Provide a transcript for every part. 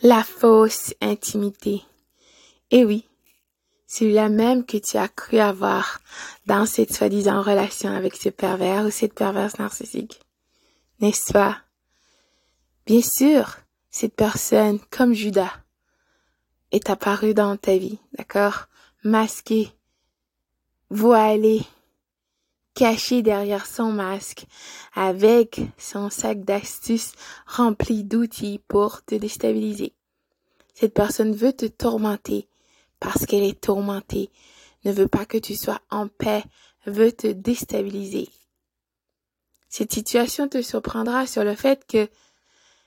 La fausse intimité. Et oui, celui-là même que tu as cru avoir dans cette soi-disant relation avec ce pervers ou cette perverse narcissique. N'est-ce pas? Bien sûr, cette personne, comme Judas, est apparue dans ta vie, d'accord? Masquée, voilée, cachée derrière son masque, avec son sac d'astuces rempli d'outils pour te déstabiliser. Cette personne veut te tourmenter parce qu'elle est tourmentée, ne veut pas que tu sois en paix, veut te déstabiliser. Cette situation te surprendra sur le fait que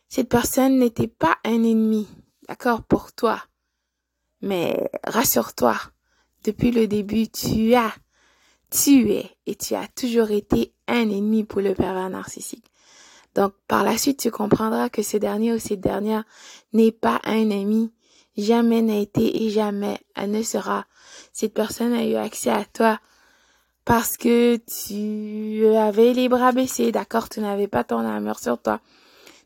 cette personne n'était pas un ennemi, d'accord, pour toi. Mais rassure-toi, depuis le début, tu as, tu es et tu as toujours été un ennemi pour le pervers narcissique. Donc, par la suite, tu comprendras que ce dernier ou cette dernière n'est pas un ami, jamais n'a été et jamais elle ne sera. Cette personne a eu accès à toi parce que tu avais les bras baissés, d'accord, tu n'avais pas ton amour sur toi.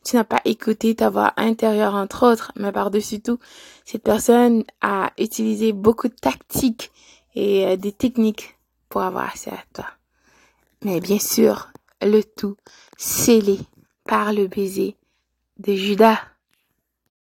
Tu n'as pas écouté ta voix intérieure, entre autres, mais par-dessus tout, cette personne a utilisé beaucoup de tactiques et euh, des techniques pour avoir accès à toi. Mais bien sûr, le tout scellé par le baiser de Judas.